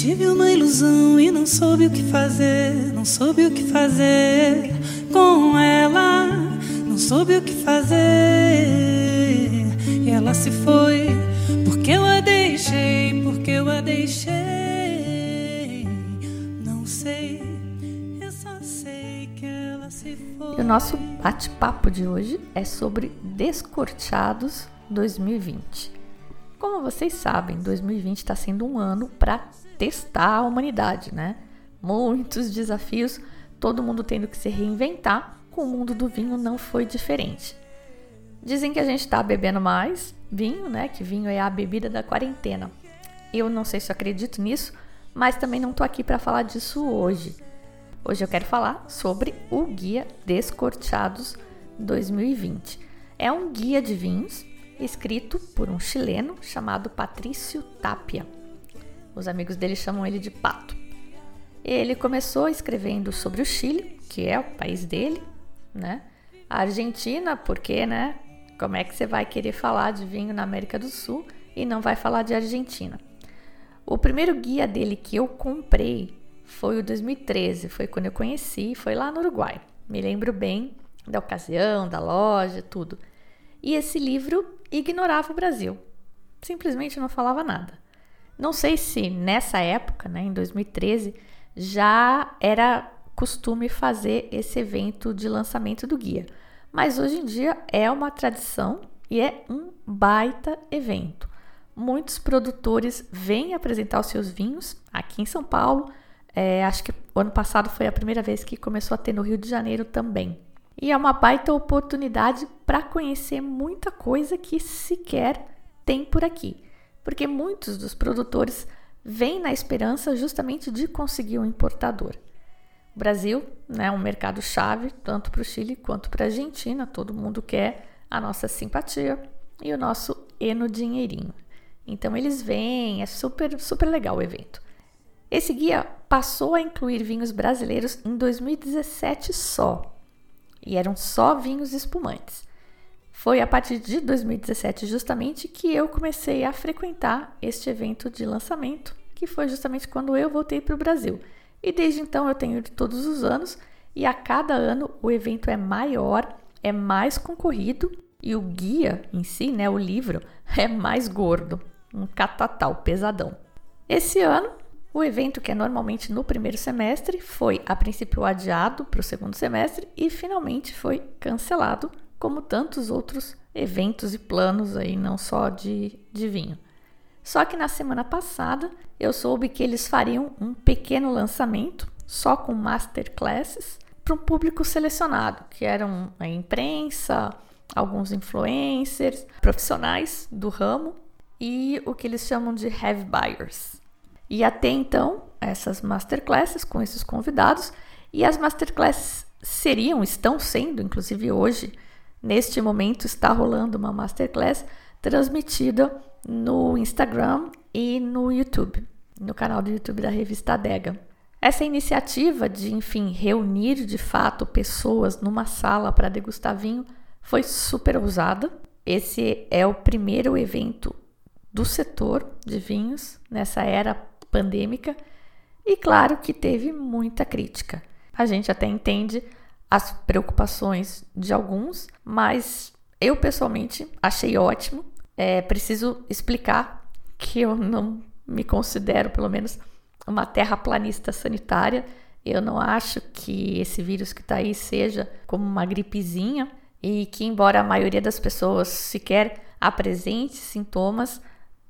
Tive uma ilusão e não soube o que fazer, não soube o que fazer com ela, não soube o que fazer. E ela se foi, porque eu a deixei, porque eu a deixei. Não sei, eu só sei que ela se foi. E o nosso bate-papo de hoje é sobre Descorteados 2020. Como vocês sabem, 2020 está sendo um ano para testar a humanidade, né? Muitos desafios, todo mundo tendo que se reinventar. Com o mundo do vinho não foi diferente. Dizem que a gente está bebendo mais vinho, né? Que vinho é a bebida da quarentena. Eu não sei se eu acredito nisso, mas também não tô aqui para falar disso hoje. Hoje eu quero falar sobre o Guia Descorteados 2020. É um guia de vinhos escrito por um chileno chamado Patrício Tapia. Os amigos dele chamam ele de Pato. Ele começou escrevendo sobre o Chile, que é o país dele, né? A Argentina, porque, né? Como é que você vai querer falar de vinho na América do Sul e não vai falar de Argentina? O primeiro guia dele que eu comprei foi o 2013, foi quando eu conheci, foi lá no Uruguai. Me lembro bem da ocasião, da loja, tudo. E esse livro ignorava o Brasil. Simplesmente não falava nada. Não sei se nessa época, né, em 2013, já era costume fazer esse evento de lançamento do guia. Mas hoje em dia é uma tradição e é um baita evento. Muitos produtores vêm apresentar os seus vinhos aqui em São Paulo. É, acho que o ano passado foi a primeira vez que começou a ter no Rio de Janeiro também. E é uma baita oportunidade para conhecer muita coisa que sequer tem por aqui, porque muitos dos produtores vêm na esperança justamente de conseguir um importador. O Brasil é né, um mercado chave tanto para o Chile quanto para a Argentina, todo mundo quer a nossa simpatia e o nosso eno dinheirinho. Então eles vêm, é super super legal o evento. Esse guia passou a incluir vinhos brasileiros em 2017 só, e eram só vinhos espumantes. Foi a partir de 2017 justamente que eu comecei a frequentar este evento de lançamento, que foi justamente quando eu voltei para o Brasil. E desde então eu tenho ido todos os anos e a cada ano o evento é maior, é mais concorrido e o guia em si, né, o livro, é mais gordo, um catatal pesadão. Esse ano o evento, que é normalmente no primeiro semestre, foi a princípio adiado para o segundo semestre e finalmente foi cancelado, como tantos outros eventos e planos aí, não só de, de vinho. Só que na semana passada eu soube que eles fariam um pequeno lançamento só com masterclasses para um público selecionado, que eram a imprensa, alguns influencers, profissionais do ramo e o que eles chamam de heavy buyers. E até então, essas masterclasses com esses convidados, e as masterclasses seriam, estão sendo, inclusive hoje, neste momento, está rolando uma masterclass transmitida no Instagram e no YouTube, no canal do YouTube da revista Adega. Essa iniciativa de, enfim, reunir de fato pessoas numa sala para degustar vinho foi super ousada. Esse é o primeiro evento do setor de vinhos nessa era pandêmica e, claro, que teve muita crítica. A gente até entende as preocupações de alguns, mas eu pessoalmente achei ótimo. É preciso explicar que eu não me considero, pelo menos, uma terraplanista sanitária. Eu não acho que esse vírus que está aí seja como uma gripezinha e que, embora a maioria das pessoas sequer apresente sintomas,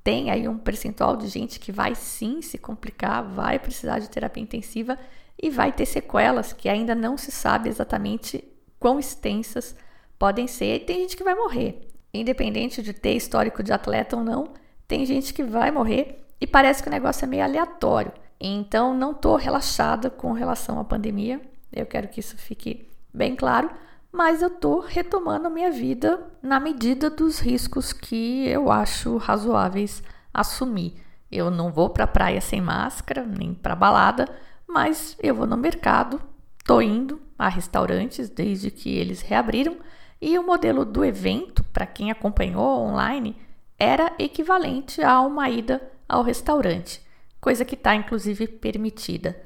tem aí um percentual de gente que vai sim se complicar, vai precisar de terapia intensiva e vai ter sequelas que ainda não se sabe exatamente quão extensas podem ser. E tem gente que vai morrer, independente de ter histórico de atleta ou não, tem gente que vai morrer e parece que o negócio é meio aleatório. Então, não estou relaxada com relação à pandemia. Eu quero que isso fique bem claro. Mas eu estou retomando a minha vida na medida dos riscos que eu acho razoáveis assumir. Eu não vou para a praia sem máscara, nem para balada, mas eu vou no mercado, estou indo a restaurantes desde que eles reabriram e o modelo do evento, para quem acompanhou online, era equivalente a uma ida ao restaurante, coisa que está inclusive permitida.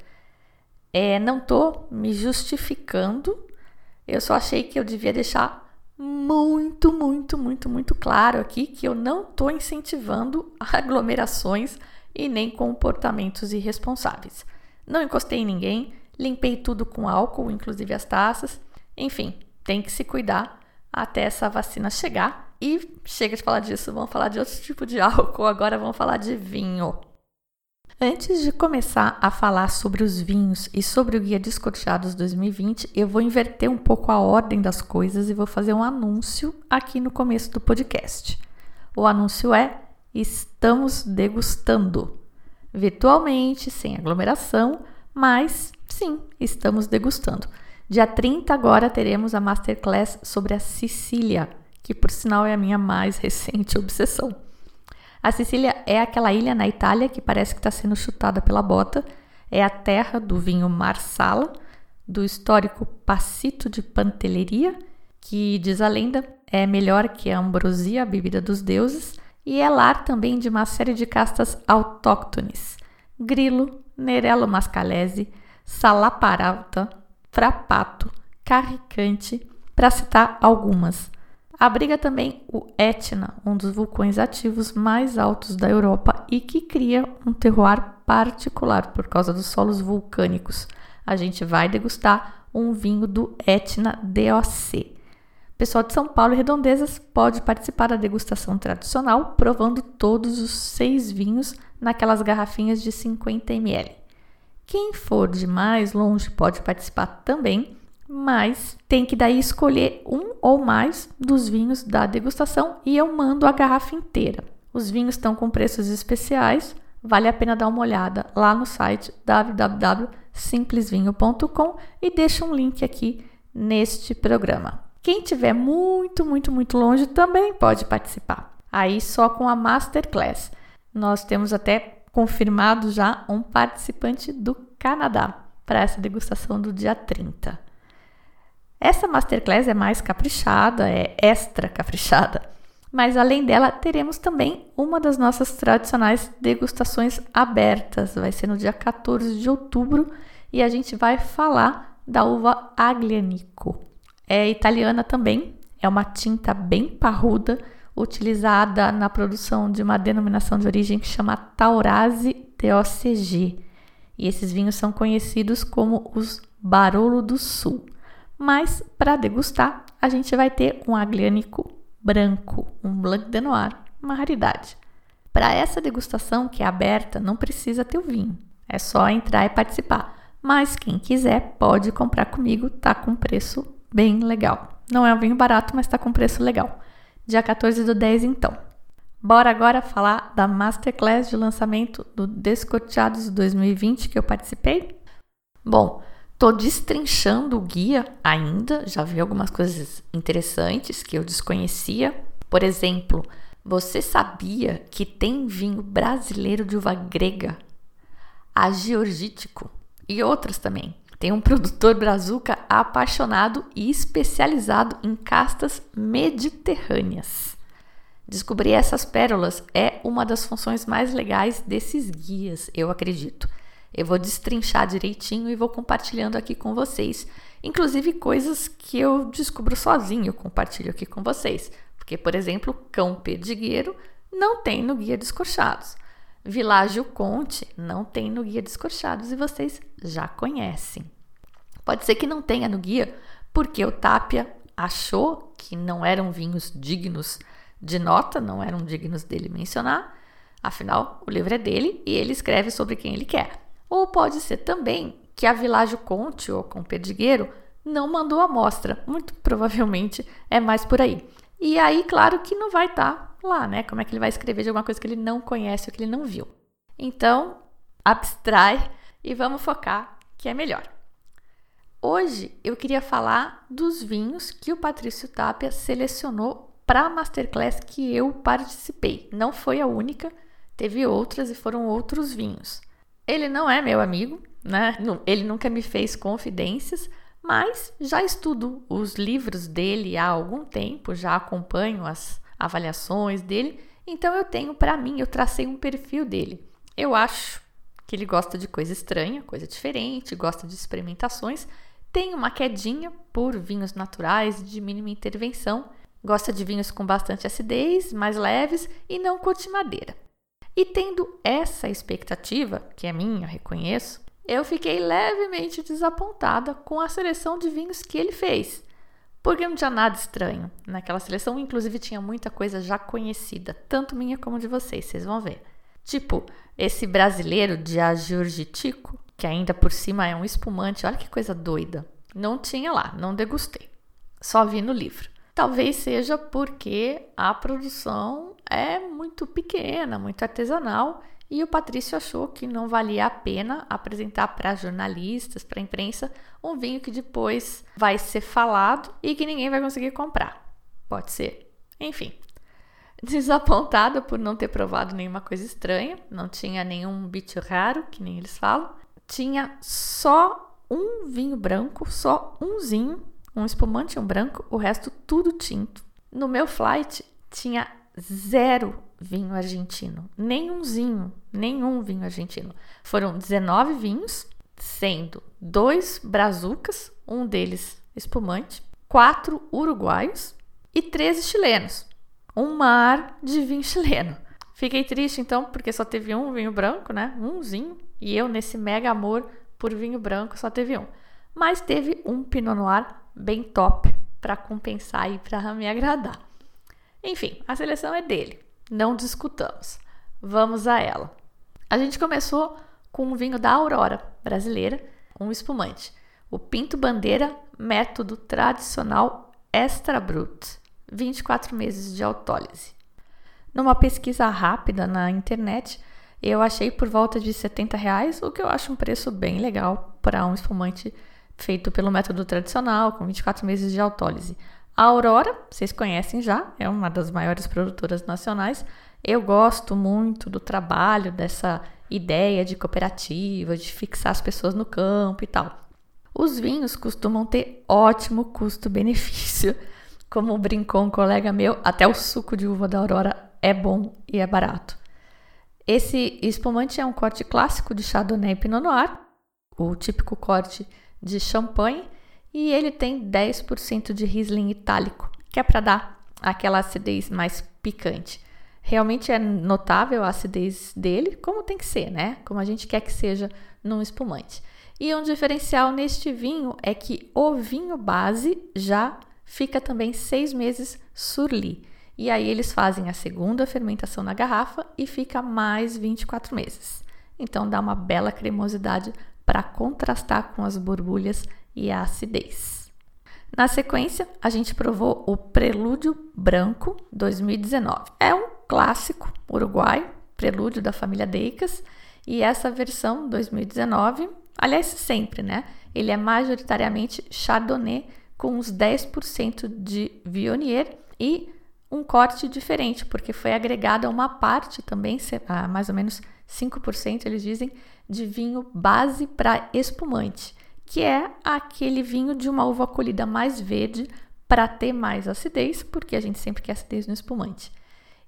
É, não estou me justificando, eu só achei que eu devia deixar muito, muito, muito, muito claro aqui que eu não estou incentivando aglomerações e nem comportamentos irresponsáveis. Não encostei em ninguém, limpei tudo com álcool, inclusive as taças. Enfim, tem que se cuidar até essa vacina chegar. E chega de falar disso, vamos falar de outro tipo de álcool, agora vamos falar de vinho. Antes de começar a falar sobre os vinhos e sobre o Guia Descorteados 2020, eu vou inverter um pouco a ordem das coisas e vou fazer um anúncio aqui no começo do podcast. O anúncio é: estamos degustando. Virtualmente, sem aglomeração, mas sim, estamos degustando. Dia 30 agora teremos a masterclass sobre a Sicília, que por sinal é a minha mais recente obsessão. A Sicília é aquela ilha na Itália que parece que está sendo chutada pela bota. É a terra do vinho Marsala, do histórico Passito de Pantelleria, que diz a lenda é melhor que a ambrosia, a bebida dos deuses, e é lar também de uma série de castas autóctones: Grilo, Nerello Mascalese, Salaparauta, Frapato, Carricante, para citar algumas. Abriga também o Etna, um dos vulcões ativos mais altos da Europa e que cria um terroir particular por causa dos solos vulcânicos. A gente vai degustar um vinho do Etna DOC. Pessoal de São Paulo e Redondezas pode participar da degustação tradicional, provando todos os seis vinhos naquelas garrafinhas de 50 ml. Quem for de mais longe pode participar também, mas tem que daí escolher um ou mais dos vinhos da degustação e eu mando a garrafa inteira. Os vinhos estão com preços especiais, vale a pena dar uma olhada lá no site www.simplesvinho.com e deixa um link aqui neste programa. Quem tiver muito, muito, muito longe também pode participar. Aí só com a Masterclass. Nós temos até confirmado já um participante do Canadá para essa degustação do dia 30. Essa masterclass é mais caprichada, é extra caprichada, mas além dela, teremos também uma das nossas tradicionais degustações abertas. Vai ser no dia 14 de outubro e a gente vai falar da uva Aglianico. É italiana também, é uma tinta bem parruda, utilizada na produção de uma denominação de origem que chama Taurasi TOCG. E esses vinhos são conhecidos como os Barolo do Sul. Mas para degustar, a gente vai ter um agliânico branco, um Blanc de Noir, uma raridade. Para essa degustação que é aberta, não precisa ter o vinho, é só entrar e participar. Mas quem quiser pode comprar comigo, tá com preço bem legal. Não é um vinho barato, mas tá com preço legal dia 14 do 10, então. Bora agora falar da Masterclass de lançamento do Descorteados 2020 que eu participei? Bom, tô destrinchando o guia ainda, já vi algumas coisas interessantes que eu desconhecia. Por exemplo, você sabia que tem vinho brasileiro de uva grega, agiorgítico e outros também? Tem um produtor brazuca apaixonado e especializado em castas mediterrâneas. Descobrir essas pérolas é uma das funções mais legais desses guias, eu acredito. Eu vou destrinchar direitinho e vou compartilhando aqui com vocês, inclusive coisas que eu descubro sozinho, eu compartilho aqui com vocês. Porque, por exemplo, cão perdigueiro não tem no guia Descorchados. Világio Conte não tem no guia Descorchados e vocês já conhecem. Pode ser que não tenha no guia, porque o Tapia achou que não eram vinhos dignos de nota, não eram dignos dele mencionar. Afinal, o livro é dele e ele escreve sobre quem ele quer. Ou pode ser também que a Világio Conte ou com Perdigueiro não mandou a amostra. Muito provavelmente é mais por aí. E aí, claro que não vai estar tá lá, né? Como é que ele vai escrever de alguma coisa que ele não conhece ou que ele não viu? Então, abstrai e vamos focar que é melhor. Hoje eu queria falar dos vinhos que o Patrício Tapia selecionou para a masterclass que eu participei. Não foi a única, teve outras e foram outros vinhos. Ele não é meu amigo, né? Ele nunca me fez confidências, mas já estudo os livros dele há algum tempo, já acompanho as avaliações dele, então eu tenho para mim, eu tracei um perfil dele. Eu acho que ele gosta de coisa estranha, coisa diferente, gosta de experimentações, tem uma quedinha por vinhos naturais de mínima intervenção, gosta de vinhos com bastante acidez, mais leves e não curte madeira. E tendo essa expectativa, que é minha, reconheço, eu fiquei levemente desapontada com a seleção de vinhos que ele fez. Porque não tinha nada estranho naquela seleção, inclusive tinha muita coisa já conhecida, tanto minha como de vocês, vocês vão ver. Tipo, esse brasileiro de Ajurgitico, que ainda por cima é um espumante, olha que coisa doida. Não tinha lá, não degustei. Só vi no livro. Talvez seja porque a produção é muito pequena, muito artesanal e o Patrício achou que não valia a pena apresentar para jornalistas, para a imprensa, um vinho que depois vai ser falado e que ninguém vai conseguir comprar. Pode ser. Enfim. Desapontada por não ter provado nenhuma coisa estranha, não tinha nenhum bicho raro, que nem eles falam. Tinha só um vinho branco, só umzinho, um espumante um branco, o resto tudo tinto. No meu flight tinha zero vinho argentino, nenhumzinho, nenhum vinho argentino. Foram 19 vinhos, sendo dois brazucas, um deles espumante, quatro uruguaios e 13 chilenos. Um mar de vinho chileno. Fiquei triste então, porque só teve um vinho branco, né? Umzinho. E eu, nesse mega amor por vinho branco, só teve um. Mas teve um Pinot Noir bem top para compensar e para me agradar. Enfim, a seleção é dele, não discutamos. Vamos a ela. A gente começou com um vinho da Aurora brasileira, um espumante, o Pinto Bandeira Método Tradicional Extra Brut, 24 meses de autólise. Numa pesquisa rápida na internet, eu achei por volta de 70 reais, o que eu acho um preço bem legal para um espumante feito pelo método tradicional, com 24 meses de autólise. A Aurora, vocês conhecem já, é uma das maiores produtoras nacionais. Eu gosto muito do trabalho dessa ideia de cooperativa, de fixar as pessoas no campo e tal. Os vinhos costumam ter ótimo custo-benefício. Como brincou um colega meu, até o suco de uva da Aurora é bom e é barato. Esse espumante é um corte clássico de Chardonnay e Pinot Noir, o típico corte de champanhe e ele tem 10% de Riesling itálico, que é para dar aquela acidez mais picante. Realmente é notável a acidez dele, como tem que ser, né? Como a gente quer que seja num espumante. E um diferencial neste vinho é que o vinho base já fica também seis meses surli. E aí eles fazem a segunda fermentação na garrafa e fica mais 24 meses. Então dá uma bela cremosidade para contrastar com as borbulhas e a acidez. Na sequência, a gente provou o Prelúdio Branco 2019. É um clássico uruguaio, prelúdio da família Deicas, e essa versão 2019, aliás, sempre, né? Ele é majoritariamente Chardonnay com uns 10% de Viognier e um corte diferente, porque foi agregada uma parte também, mais ou menos 5%, eles dizem, de vinho base para espumante, que é aquele vinho de uma uva colhida mais verde para ter mais acidez, porque a gente sempre quer acidez no espumante.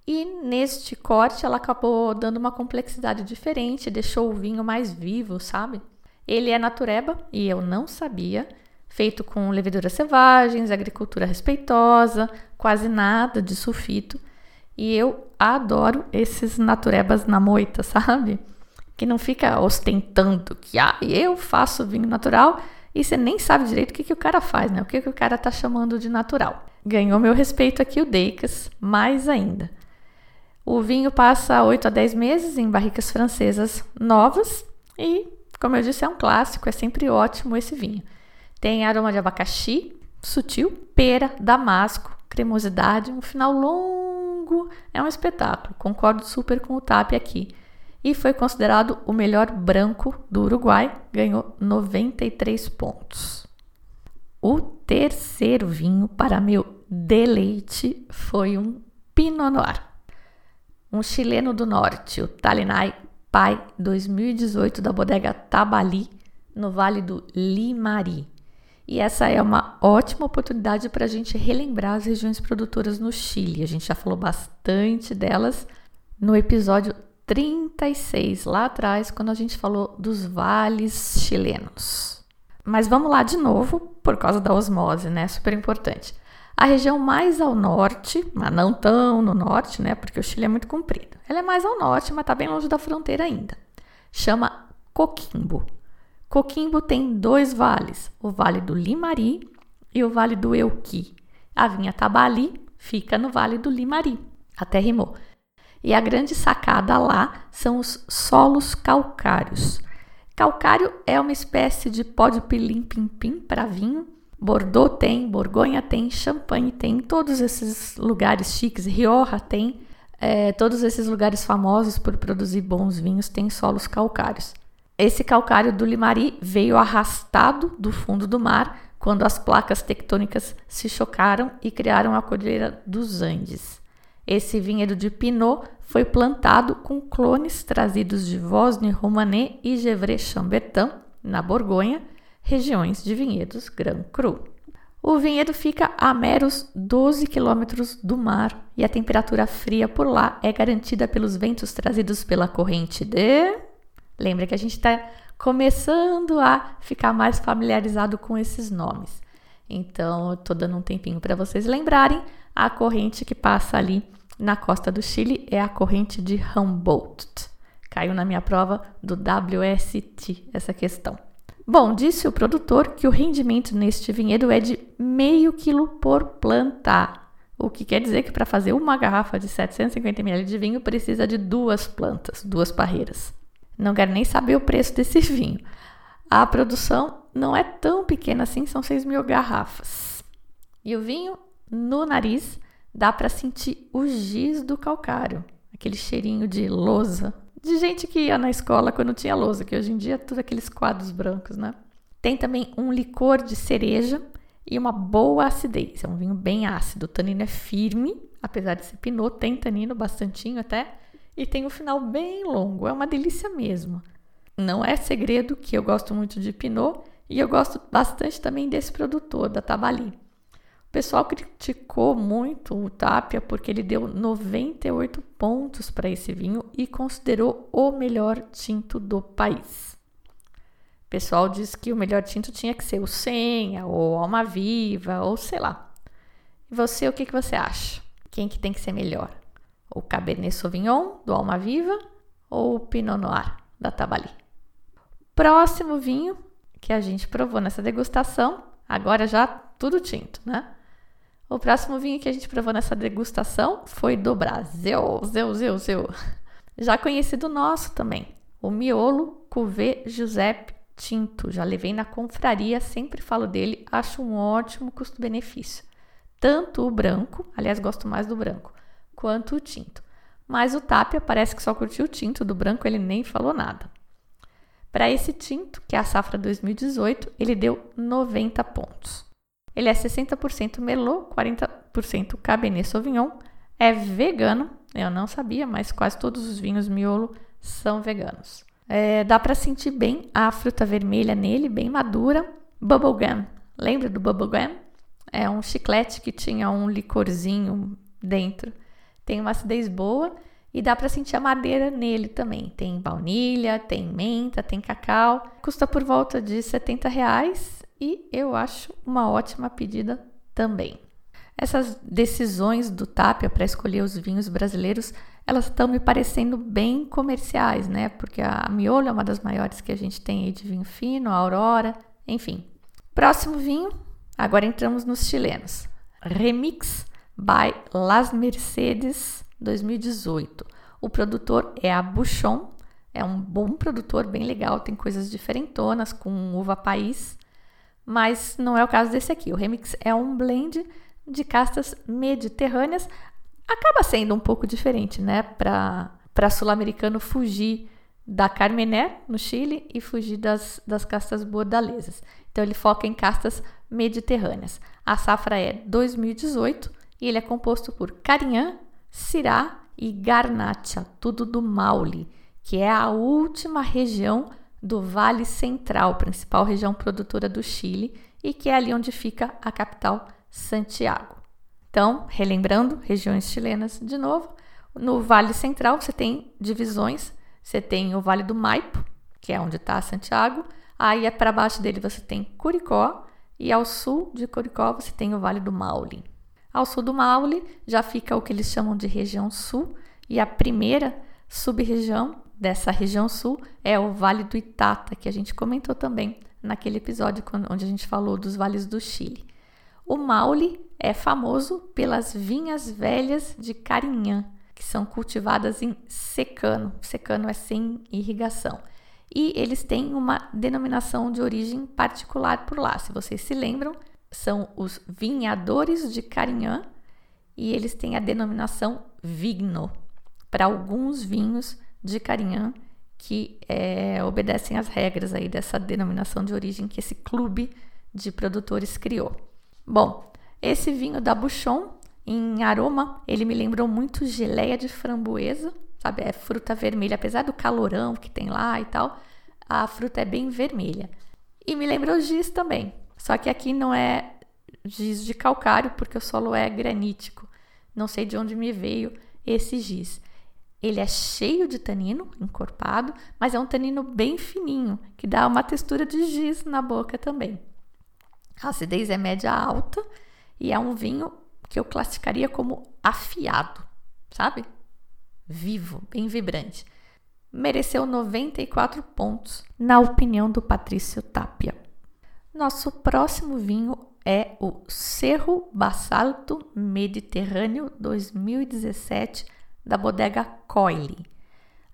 E neste corte ela acabou dando uma complexidade diferente, deixou o vinho mais vivo, sabe? Ele é natureba e eu não sabia, feito com leveduras selvagens, agricultura respeitosa, quase nada de sulfito. E eu adoro esses naturebas na moita, sabe? Que não fica ostentando que ah, eu faço vinho natural e você nem sabe direito o que, que o cara faz, né? O que, que o cara tá chamando de natural. Ganhou meu respeito aqui o Deicas, mais ainda. O vinho passa 8 a 10 meses em barricas francesas novas e, como eu disse, é um clássico, é sempre ótimo esse vinho. Tem aroma de abacaxi, sutil, pera, damasco, cremosidade, um final longo, é um espetáculo. Concordo super com o TAP aqui. E foi considerado o melhor branco do Uruguai, ganhou 93 pontos. O terceiro vinho, para meu deleite, foi um Pinot Noir. Um chileno do norte, o Talinai Pai 2018 da bodega Tabali, no Vale do Limari. E essa é uma ótima oportunidade para a gente relembrar as regiões produtoras no Chile. A gente já falou bastante delas no episódio 36, lá atrás, quando a gente falou dos vales chilenos. Mas vamos lá de novo, por causa da osmose, né? Super importante. A região mais ao norte, mas não tão no norte, né? Porque o Chile é muito comprido. Ela é mais ao norte, mas está bem longe da fronteira ainda. Chama Coquimbo. Coquimbo tem dois vales, o Vale do Limari e o Vale do Euqui. A vinha Tabali fica no Vale do Limari. Até rimou. E a grande sacada lá são os solos calcários. Calcário é uma espécie de pó de pilim-pim-pim para vinho. Bordeaux tem, Borgonha tem, Champagne tem, todos esses lugares chiques, Rioja tem, é, todos esses lugares famosos por produzir bons vinhos têm solos calcários. Esse calcário do Limari veio arrastado do fundo do mar quando as placas tectônicas se chocaram e criaram a Cordilheira dos Andes. Esse vinhedo de Pinot foi plantado com clones trazidos de Vosne-Romanée e Gevrey-Chambertin, na Borgonha, regiões de vinhedos Grand Cru. O vinhedo fica a meros 12 quilômetros do mar e a temperatura fria por lá é garantida pelos ventos trazidos pela corrente de. Lembra que a gente está começando a ficar mais familiarizado com esses nomes. Então, estou dando um tempinho para vocês lembrarem a corrente que passa ali na costa do Chile é a corrente de Humboldt. Caiu na minha prova do WST essa questão. Bom, disse o produtor que o rendimento neste vinhedo é de meio quilo por planta, o que quer dizer que para fazer uma garrafa de 750 ml de vinho precisa de duas plantas, duas parreiras. Não quero nem saber o preço desse vinho. A produção não é tão pequena assim, são 6 mil garrafas. E o vinho no nariz dá para sentir o giz do calcário, aquele cheirinho de lousa, de gente que ia na escola quando tinha lousa, que hoje em dia é tudo aqueles quadros brancos, né? Tem também um licor de cereja e uma boa acidez. É um vinho bem ácido. O tanino é firme, apesar de ser pinot, tem tanino bastantinho até, e tem um final bem longo. É uma delícia mesmo. Não é segredo que eu gosto muito de pinot e eu gosto bastante também desse produtor, da Tabali pessoal criticou muito o Tapia porque ele deu 98 pontos para esse vinho e considerou o melhor tinto do país. O pessoal disse que o melhor tinto tinha que ser o Senha, ou Alma Viva, ou sei lá. E você, o que, que você acha? Quem que tem que ser melhor? O Cabernet Sauvignon, do Alma Viva, ou o Pinot Noir, da Tabali? Próximo vinho que a gente provou nessa degustação, agora já tudo tinto, né? O próximo vinho que a gente provou nessa degustação foi do Brasil, Zeu, Zeu, Zeu. Já conhecido nosso também, o Miolo Cuvée Giuseppe Tinto. Já levei na confraria, sempre falo dele, acho um ótimo custo-benefício. Tanto o branco, aliás, gosto mais do branco, quanto o tinto. Mas o Tapia parece que só curtiu o tinto, do branco ele nem falou nada. Para esse tinto, que é a safra 2018, ele deu 90 pontos. Ele é 60% Merlot, 40% Cabernet Sauvignon. É vegano, eu não sabia, mas quase todos os vinhos miolo são veganos. É, dá para sentir bem a fruta vermelha nele, bem madura. Bubblegum, lembra do bubblegum? É um chiclete que tinha um licorzinho dentro. Tem uma acidez boa e dá para sentir a madeira nele também. Tem baunilha, tem menta, tem cacau. Custa por volta de 70 reais e eu acho uma ótima pedida também. Essas decisões do Tapia para escolher os vinhos brasileiros, elas estão me parecendo bem comerciais, né? Porque a Miolo é uma das maiores que a gente tem aí de vinho fino, a Aurora, enfim. Próximo vinho, agora entramos nos chilenos. Remix by Las Mercedes 2018. O produtor é a Bouchon, é um bom produtor, bem legal, tem coisas diferentonas com uva país mas não é o caso desse aqui. O remix é um blend de castas mediterrâneas. Acaba sendo um pouco diferente, né, para sul-americano fugir da Carmener, no Chile, e fugir das, das castas bordalesas. Então, ele foca em castas mediterrâneas. A safra é 2018 e ele é composto por Carinhã, Syrah e Garnacha, tudo do Maule, que é a última região do Vale Central, principal região produtora do Chile, e que é ali onde fica a capital, Santiago. Então, relembrando, regiões chilenas de novo, no Vale Central você tem divisões, você tem o Vale do Maipo, que é onde está Santiago, aí é para baixo dele você tem Curicó, e ao sul de Curicó você tem o Vale do Maule. Ao sul do Maule já fica o que eles chamam de região sul, e a primeira sub-região dessa região sul é o Vale do Itata, que a gente comentou também naquele episódio onde a gente falou dos vales do Chile. O Maule é famoso pelas vinhas velhas de Carinhã, que são cultivadas em secano. Secano é sem irrigação. E eles têm uma denominação de origem particular por lá. Se vocês se lembram, são os vinhadores de Carinhã e eles têm a denominação Vigno para alguns vinhos de Carinhã que é, obedecem às regras aí dessa denominação de origem que esse clube de produtores criou. Bom, esse vinho da Bouchon, em aroma, ele me lembrou muito geleia de framboesa, sabe? É fruta vermelha, apesar do calorão que tem lá e tal, a fruta é bem vermelha. E me lembrou giz também, só que aqui não é giz de calcário, porque o solo é granítico. Não sei de onde me veio esse giz. Ele é cheio de tanino, encorpado, mas é um tanino bem fininho, que dá uma textura de giz na boca também. A acidez é média alta e é um vinho que eu classificaria como afiado, sabe? Vivo, bem vibrante. Mereceu 94 pontos, na opinião do Patrício Tapia. Nosso próximo vinho é o Cerro Basalto Mediterrâneo 2017 da bodega Coile.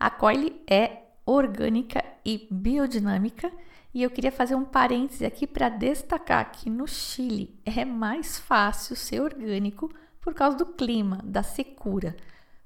A Coile é orgânica e biodinâmica e eu queria fazer um parêntese aqui para destacar que no Chile é mais fácil ser orgânico por causa do clima, da secura.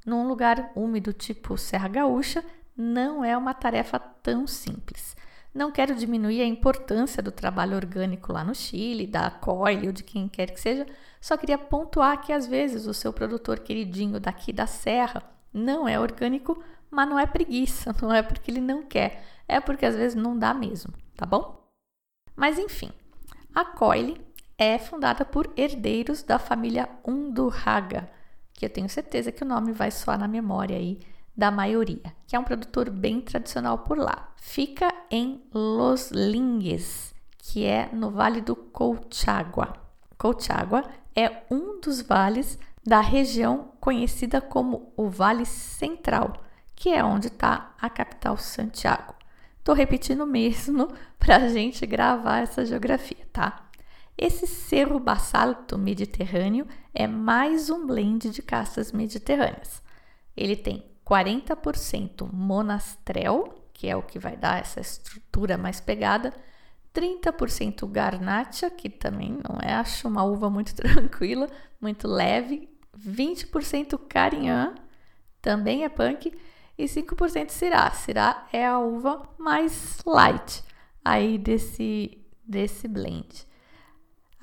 Num lugar úmido tipo Serra Gaúcha, não é uma tarefa tão simples. Não quero diminuir a importância do trabalho orgânico lá no Chile, da Coile ou de quem quer que seja, só queria pontuar que às vezes o seu produtor queridinho daqui da Serra não é orgânico, mas não é preguiça, não é porque ele não quer, é porque às vezes não dá mesmo, tá bom? Mas enfim, a Coile é fundada por herdeiros da família Undurraga, que eu tenho certeza que o nome vai soar na memória aí da maioria, que é um produtor bem tradicional por lá. Fica em Los Lingues, que é no Vale do Colchagua. Colchagua é um dos vales da região conhecida como o Vale Central, que é onde está a capital Santiago. Estou repetindo mesmo para a gente gravar essa geografia, tá? Esse cerro basalto mediterrâneo é mais um blend de castas mediterrâneas. Ele tem 40% monastrel, que é o que vai dar essa estrutura mais pegada, 30% garnacha, que também não é, acho uma uva muito tranquila, muito leve, 20% carinhã, também é punk, e 5% cirá. Cirá é a uva mais light aí desse, desse blend.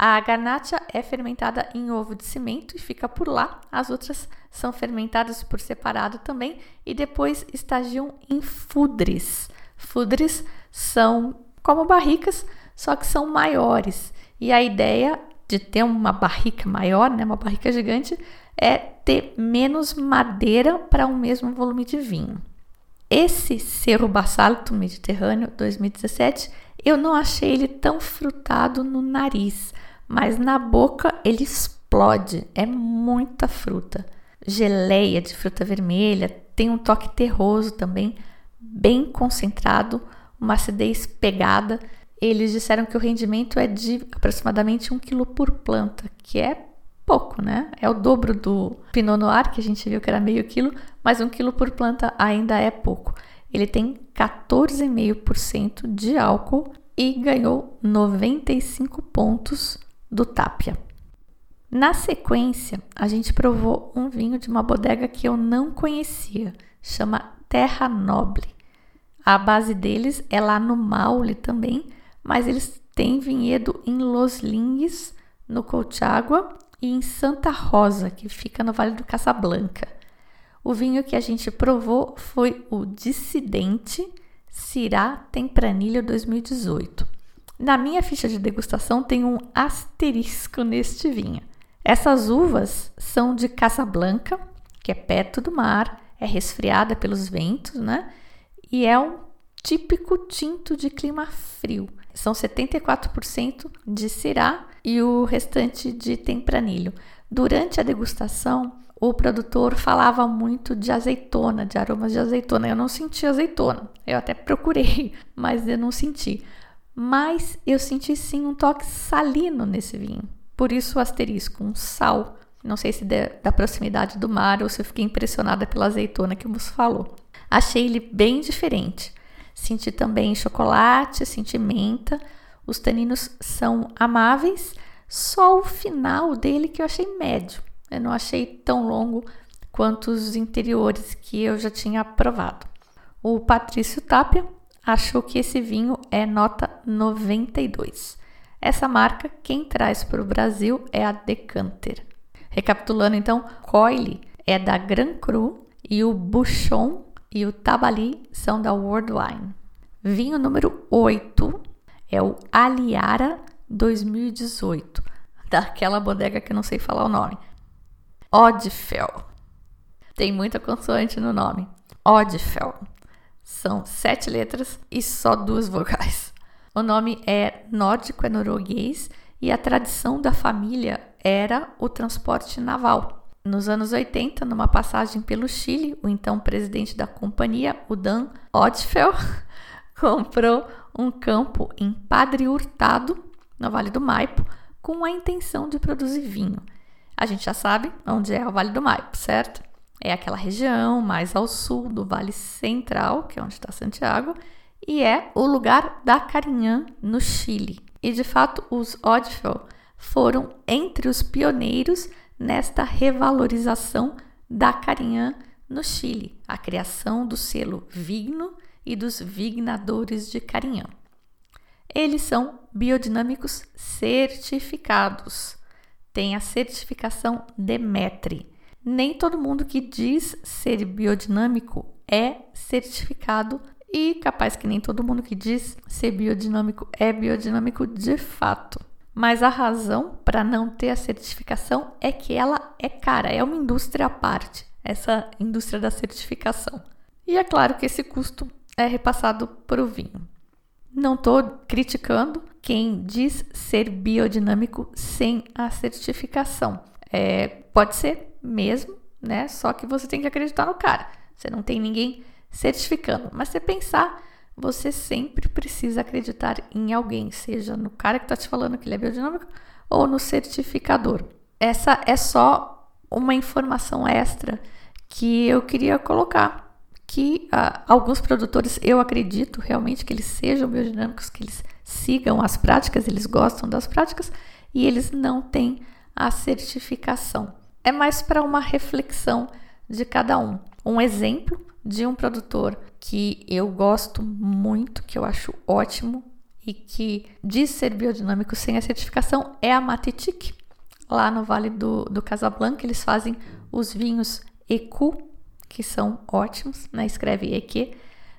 A garnacha é fermentada em ovo de cimento e fica por lá. As outras são fermentadas por separado também e depois estagiam em fudres. Fudres são como barricas, só que são maiores. E a ideia de ter uma barrica maior, né, uma barrica gigante, é ter menos madeira para o um mesmo volume de vinho. Esse Cerro Basalto Mediterrâneo 2017, eu não achei ele tão frutado no nariz mas na boca ele explode. É muita fruta. Geleia de fruta vermelha, tem um toque terroso também, bem concentrado, uma acidez pegada. Eles disseram que o rendimento é de aproximadamente um quilo por planta, que é pouco, né? É o dobro do Pinot Noir, que a gente viu que era meio quilo, mas um quilo por planta ainda é pouco. Ele tem 14,5% de álcool e ganhou 95 pontos do Tapia. Na sequência, a gente provou um vinho de uma bodega que eu não conhecia. chama Terra Noble. A base deles é lá no Maule também, mas eles têm vinhedo em Los Lingues, no Colchagua, e em Santa Rosa, que fica no Vale do Casablanca. O vinho que a gente provou foi o Dissidente Cirá Tempranilho 2018. Na minha ficha de degustação tem um asterisco neste vinho. Essas uvas são de Casablanca, que é perto do mar, é resfriada pelos ventos, né? E é um típico tinto de clima frio. São 74% de cirá e o restante de tempranilho. Durante a degustação, o produtor falava muito de azeitona, de aromas de azeitona. Eu não senti azeitona. Eu até procurei, mas eu não senti. Mas eu senti sim um toque salino nesse vinho. Por isso o asterisco, um sal. Não sei se da proximidade do mar ou se eu fiquei impressionada pela azeitona que o falou. Achei ele bem diferente. Senti também chocolate, senti menta. Os taninos são amáveis, só o final dele que eu achei médio. Eu não achei tão longo quanto os interiores que eu já tinha provado. O Patrício Tapia achou que esse vinho é nota 92. Essa marca, quem traz para o Brasil é a Decanter. Recapitulando então, Coile é da Gran Cru e o Bouchon e o Tabali são da World Wine. Vinho número 8 é o Aliara 2018, daquela bodega que eu não sei falar o nome. Odfel. Tem muita consoante no nome. Odfel. São sete letras e só duas vogais. O nome é nórdico, é norueguês e a tradição da família era o transporte naval. Nos anos 80, numa passagem pelo Chile, o então presidente da companhia, o Dan Odfel, comprou um campo em Padre Hurtado, no Vale do Maipo, com a intenção de produzir vinho. A gente já sabe onde é o Vale do Maipo, certo? É aquela região mais ao sul do Vale Central, que é onde está Santiago, e é o lugar da Carinhã, no Chile. E de fato, os Odfel foram entre os pioneiros nesta revalorização da carinhã no Chile, a criação do selo Vigno e dos vignadores de carinhã. Eles são biodinâmicos certificados. Tem a certificação Demetri. Nem todo mundo que diz ser biodinâmico é certificado e capaz que nem todo mundo que diz ser biodinâmico é biodinâmico de fato. Mas a razão para não ter a certificação é que ela é cara, é uma indústria à parte, essa indústria da certificação. E é claro que esse custo é repassado para o vinho. Não estou criticando quem diz ser biodinâmico sem a certificação. É, pode ser mesmo, né? Só que você tem que acreditar no cara. Você não tem ninguém certificando. Mas você pensar você sempre precisa acreditar em alguém, seja no cara que está te falando que ele é biodinâmico ou no certificador. Essa é só uma informação extra que eu queria colocar. Que uh, alguns produtores, eu acredito realmente que eles sejam biodinâmicos, que eles sigam as práticas, eles gostam das práticas e eles não têm a certificação. É mais para uma reflexão de cada um. Um exemplo de um produtor que eu gosto muito, que eu acho ótimo e que diz ser biodinâmico sem a certificação é a Matetic. Lá no Vale do, do Casablanca, eles fazem os vinhos EQ, que são ótimos, né? escreve EQ.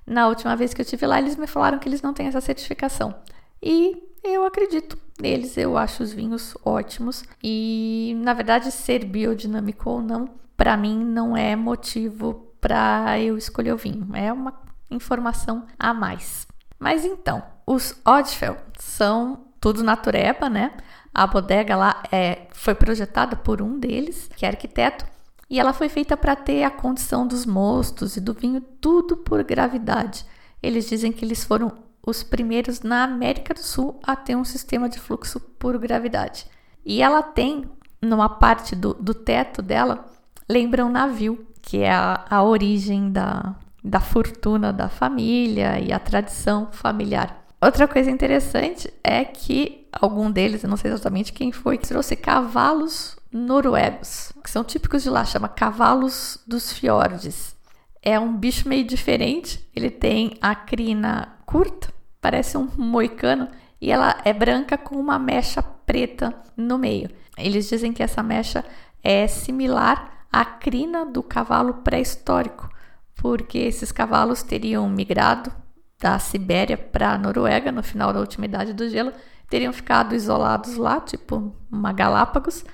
Na última vez que eu tive lá, eles me falaram que eles não têm essa certificação. E eu acredito neles, eu acho os vinhos ótimos. E, na verdade, ser biodinâmico ou não, para mim, não é motivo para eu escolher o vinho. É uma informação a mais. Mas então, os Oddfell são tudo natureba, né? A bodega lá é, foi projetada por um deles, que é arquiteto, e ela foi feita para ter a condição dos mostos e do vinho tudo por gravidade. Eles dizem que eles foram os primeiros na América do Sul a ter um sistema de fluxo por gravidade. E ela tem, numa parte do, do teto dela, lembra um navio que é a, a origem da, da fortuna da família e a tradição familiar. Outra coisa interessante é que algum deles, eu não sei exatamente quem foi, trouxe cavalos noruegos, que são típicos de lá, chama cavalos dos fiordes. é um bicho meio diferente. Ele tem a crina curta, parece um moicano, e ela é branca com uma mecha preta no meio. Eles dizem que essa mecha é similar à crina do cavalo pré-histórico, porque esses cavalos teriam migrado da Sibéria para a Noruega no final da última idade do gelo, teriam ficado isolados lá, tipo uma Galápagos,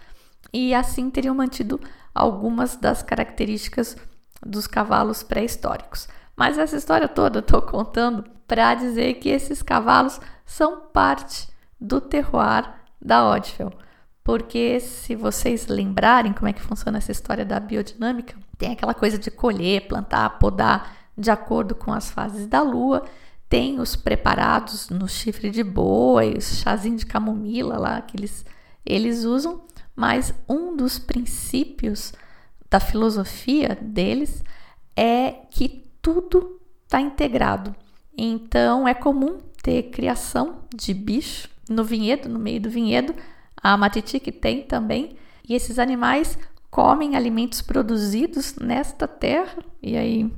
e assim teriam mantido algumas das características dos cavalos pré-históricos. Mas essa história toda eu estou contando para dizer que esses cavalos são parte do terroir da Odfell. Porque se vocês lembrarem como é que funciona essa história da biodinâmica, tem aquela coisa de colher, plantar, podar de acordo com as fases da lua, tem os preparados no chifre de boi, os chazinho de camomila lá que eles, eles usam, mas um dos princípios da filosofia deles é que tudo está integrado. Então é comum ter criação de bicho no vinhedo, no meio do vinhedo. A Matitique tem também. E esses animais comem alimentos produzidos nesta terra e aí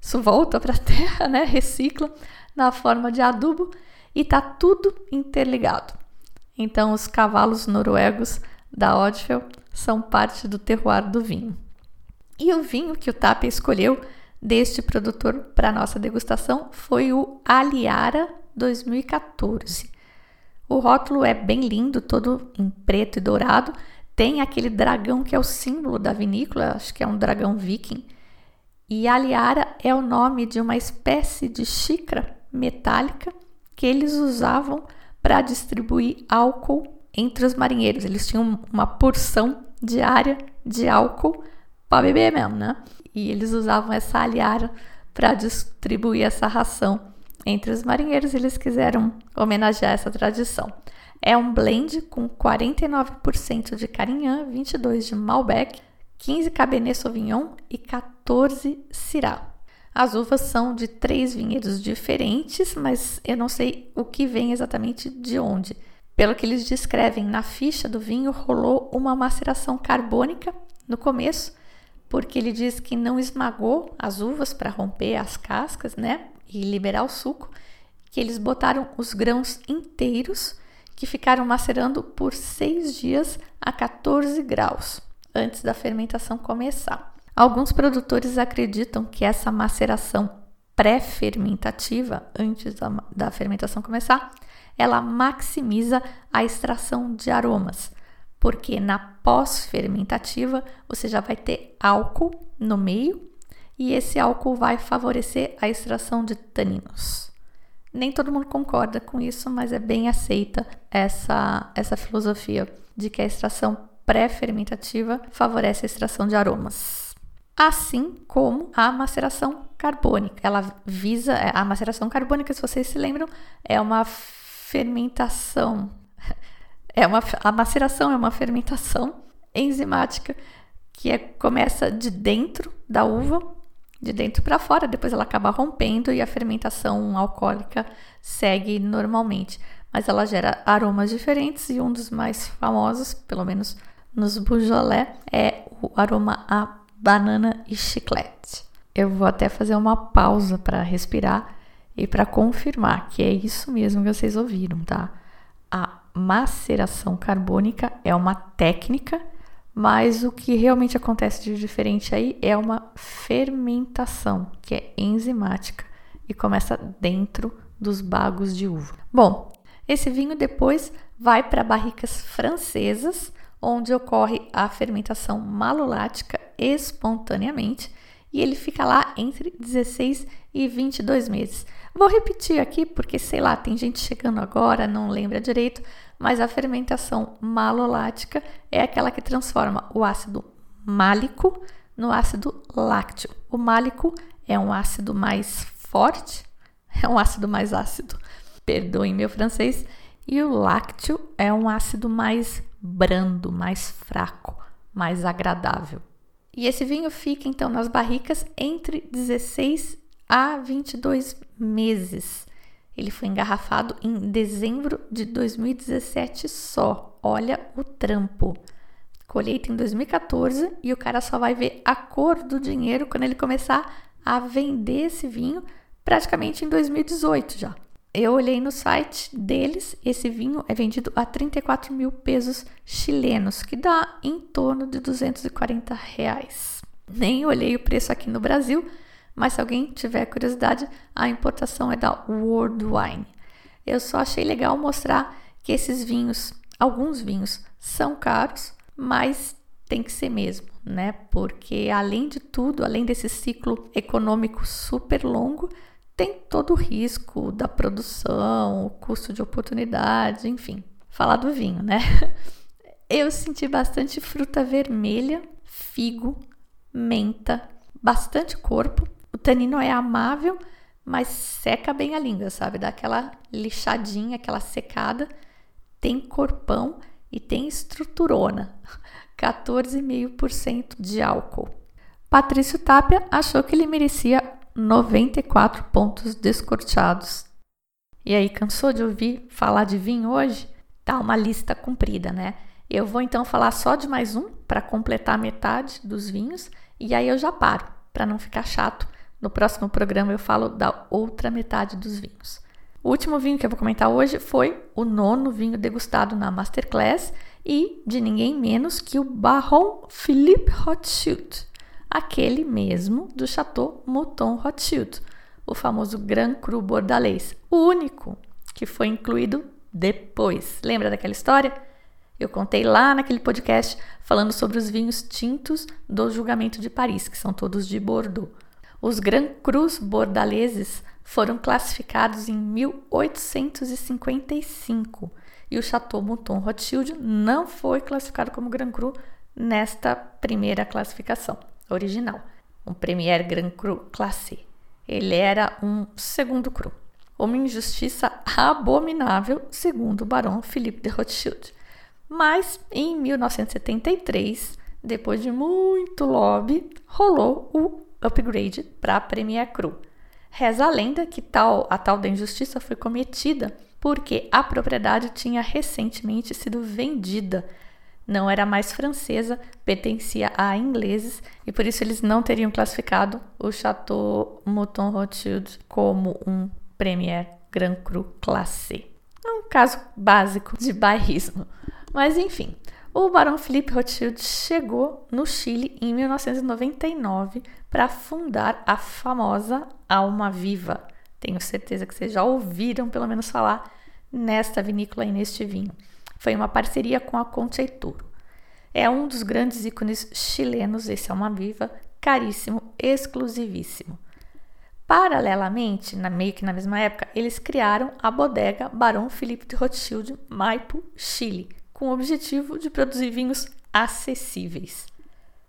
isso volta para a terra, né? Recicla na forma de adubo e tá tudo interligado. Então os cavalos noruegos da Odfell são parte do terroir do vinho. E o vinho que o Tapia escolheu deste produtor para nossa degustação foi o Aliara 2014. O rótulo é bem lindo, todo em preto e dourado. Tem aquele dragão que é o símbolo da vinícola, acho que é um dragão viking. E Aliara é o nome de uma espécie de xícara metálica que eles usavam para distribuir álcool entre os marinheiros. Eles tinham uma porção diária de álcool para beber mesmo, né? E eles usavam essa alhara para distribuir essa ração entre os marinheiros. Eles quiseram homenagear essa tradição. É um blend com 49% de Carignan, 22 de Malbec, 15 Cabernet Sauvignon e 14 Syrah. As uvas são de três vinhedos diferentes, mas eu não sei o que vem exatamente de onde. Pelo que eles descrevem na ficha do vinho, rolou uma maceração carbônica no começo porque ele diz que não esmagou as uvas para romper as cascas, né, e liberar o suco, que eles botaram os grãos inteiros que ficaram macerando por seis dias a 14 graus antes da fermentação começar. Alguns produtores acreditam que essa maceração pré-fermentativa, antes da, da fermentação começar, ela maximiza a extração de aromas porque na pós-fermentativa você já vai ter álcool no meio e esse álcool vai favorecer a extração de taninos. Nem todo mundo concorda com isso, mas é bem aceita essa, essa filosofia de que a extração pré-fermentativa favorece a extração de aromas. Assim como a maceração carbônica. Ela visa. A maceração carbônica, se vocês se lembram, é uma fermentação é uma, a maceração é uma fermentação enzimática que é, começa de dentro da uva, de dentro para fora, depois ela acaba rompendo e a fermentação alcoólica segue normalmente. Mas ela gera aromas diferentes e um dos mais famosos, pelo menos nos Beaujolais, é o aroma a banana e chiclete. Eu vou até fazer uma pausa para respirar e para confirmar que é isso mesmo que vocês ouviram, tá? A maceração carbônica é uma técnica, mas o que realmente acontece de diferente aí é uma fermentação, que é enzimática e começa dentro dos bagos de uva. Bom, esse vinho depois vai para barricas francesas, onde ocorre a fermentação malolática espontaneamente e ele fica lá entre 16 e 22 meses. Vou repetir aqui porque, sei lá, tem gente chegando agora, não lembra direito, mas a fermentação malolática é aquela que transforma o ácido málico no ácido lácteo. O málico é um ácido mais forte, é um ácido mais ácido, perdoem meu francês, e o lácteo é um ácido mais brando, mais fraco, mais agradável. E esse vinho fica então nas barricas entre 16 a 22 meses. Ele foi engarrafado em dezembro de 2017 só. Olha o trampo. Colheita em 2014 e o cara só vai ver a cor do dinheiro quando ele começar a vender esse vinho praticamente em 2018 já. Eu olhei no site deles, esse vinho é vendido a 34 mil pesos chilenos, que dá em torno de 240 reais. Nem olhei o preço aqui no Brasil, mas se alguém tiver curiosidade, a importação é da World Wine. Eu só achei legal mostrar que esses vinhos, alguns vinhos, são caros, mas tem que ser mesmo, né? Porque além de tudo, além desse ciclo econômico super longo, tem todo o risco da produção, o custo de oportunidade, enfim. Falar do vinho, né? Eu senti bastante fruta vermelha, figo, menta, bastante corpo. O tanino é amável, mas seca bem a língua, sabe? Dá aquela lixadinha, aquela secada. Tem corpão e tem estruturona. 14,5% de álcool. Patrício Tapia achou que ele merecia 94 pontos descorteados. E aí, cansou de ouvir falar de vinho hoje? Tá uma lista comprida, né? Eu vou então falar só de mais um para completar metade dos vinhos e aí eu já paro, para não ficar chato. No próximo programa eu falo da outra metade dos vinhos. O último vinho que eu vou comentar hoje foi o nono vinho degustado na Masterclass e de ninguém menos que o Baron Philippe Rothschild aquele mesmo do Chateau Mouton Rothschild, o famoso Grand Cru Bordalês, o único que foi incluído depois. Lembra daquela história? Eu contei lá naquele podcast falando sobre os vinhos tintos do julgamento de Paris, que são todos de Bordeaux. Os Grand Crus bordaleses foram classificados em 1855 e o Chateau Mouton Rothschild não foi classificado como Grand Cru nesta primeira classificação original, um Premier Grand Cru Classe. Ele era um segundo cru. Uma injustiça abominável, segundo o barão Philippe de Rothschild. Mas em 1973, depois de muito lobby, rolou o upgrade para Premier Cru. Reza a lenda que tal, a tal da injustiça foi cometida porque a propriedade tinha recentemente sido vendida não era mais francesa, pertencia a ingleses e por isso eles não teriam classificado o Chateau Mouton Rothschild como um Premier Grand Cru Classé. É um caso básico de bairrismo. Mas enfim, o Barão Philippe Rothschild chegou no Chile em 1999 para fundar a famosa Alma Viva. Tenho certeza que vocês já ouviram pelo menos falar nesta vinícola e neste vinho foi uma parceria com a Concheituro. É um dos grandes ícones chilenos, esse uma viva, caríssimo, exclusivíssimo. Paralelamente, na, meio que na mesma época, eles criaram a bodega Barão Felipe de Rothschild Maipo, Chile, com o objetivo de produzir vinhos acessíveis.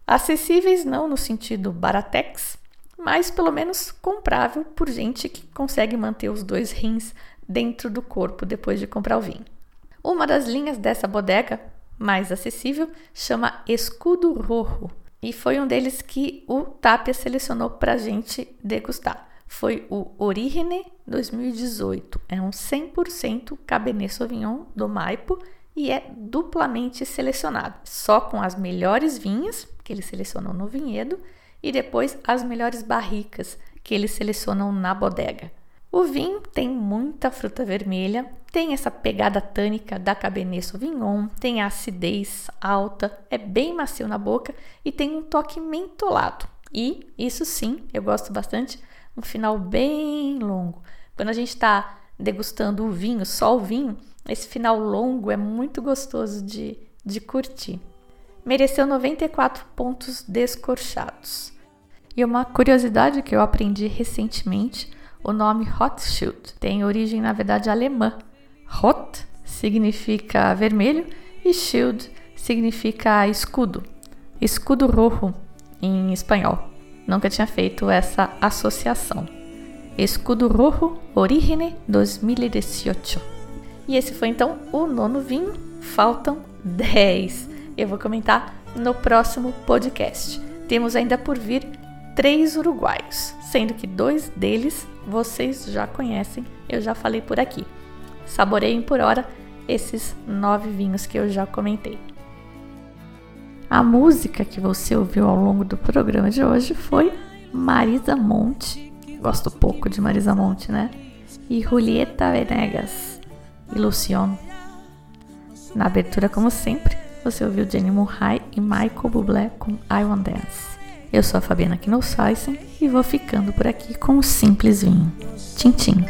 Acessíveis não no sentido baratex, mas pelo menos comprável por gente que consegue manter os dois rins dentro do corpo depois de comprar o vinho. Uma das linhas dessa bodega, mais acessível, chama Escudo Rojo, e foi um deles que o Tapia selecionou para a gente degustar. Foi o Origine 2018. É um 100% Cabernet Sauvignon do Maipo e é duplamente selecionado, só com as melhores vinhas que ele selecionou no vinhedo e depois as melhores barricas que eles selecionam na bodega. O vinho tem muita fruta vermelha, tem essa pegada tânica da Cabernet Sauvignon, tem a acidez alta, é bem macio na boca e tem um toque mentolado. E isso sim, eu gosto bastante, um final bem longo. Quando a gente está degustando o vinho, só o vinho, esse final longo é muito gostoso de, de curtir. Mereceu 94 pontos descorchados. E uma curiosidade que eu aprendi recentemente o nome Rothschild tem origem, na verdade, alemã. Roth significa vermelho e Schild significa escudo. Escudo rojo em espanhol. Nunca tinha feito essa associação. Escudo Rojo Origine 2018. E esse foi então o nono vinho. Faltam 10. Eu vou comentar no próximo podcast. Temos ainda por vir três uruguaios, sendo que dois deles vocês já conhecem, eu já falei por aqui. Saboreiem por hora esses nove vinhos que eu já comentei. A música que você ouviu ao longo do programa de hoje foi Marisa Monte, gosto pouco de Marisa Monte, né? E Julieta Venegas, Ilusion. Na abertura, como sempre, você ouviu Jenny Murray e Michael Bublé com I Want Dance. Eu sou a Fabiana Knossaisen e vou ficando por aqui com o Simples Vinho. Tchim, tchim.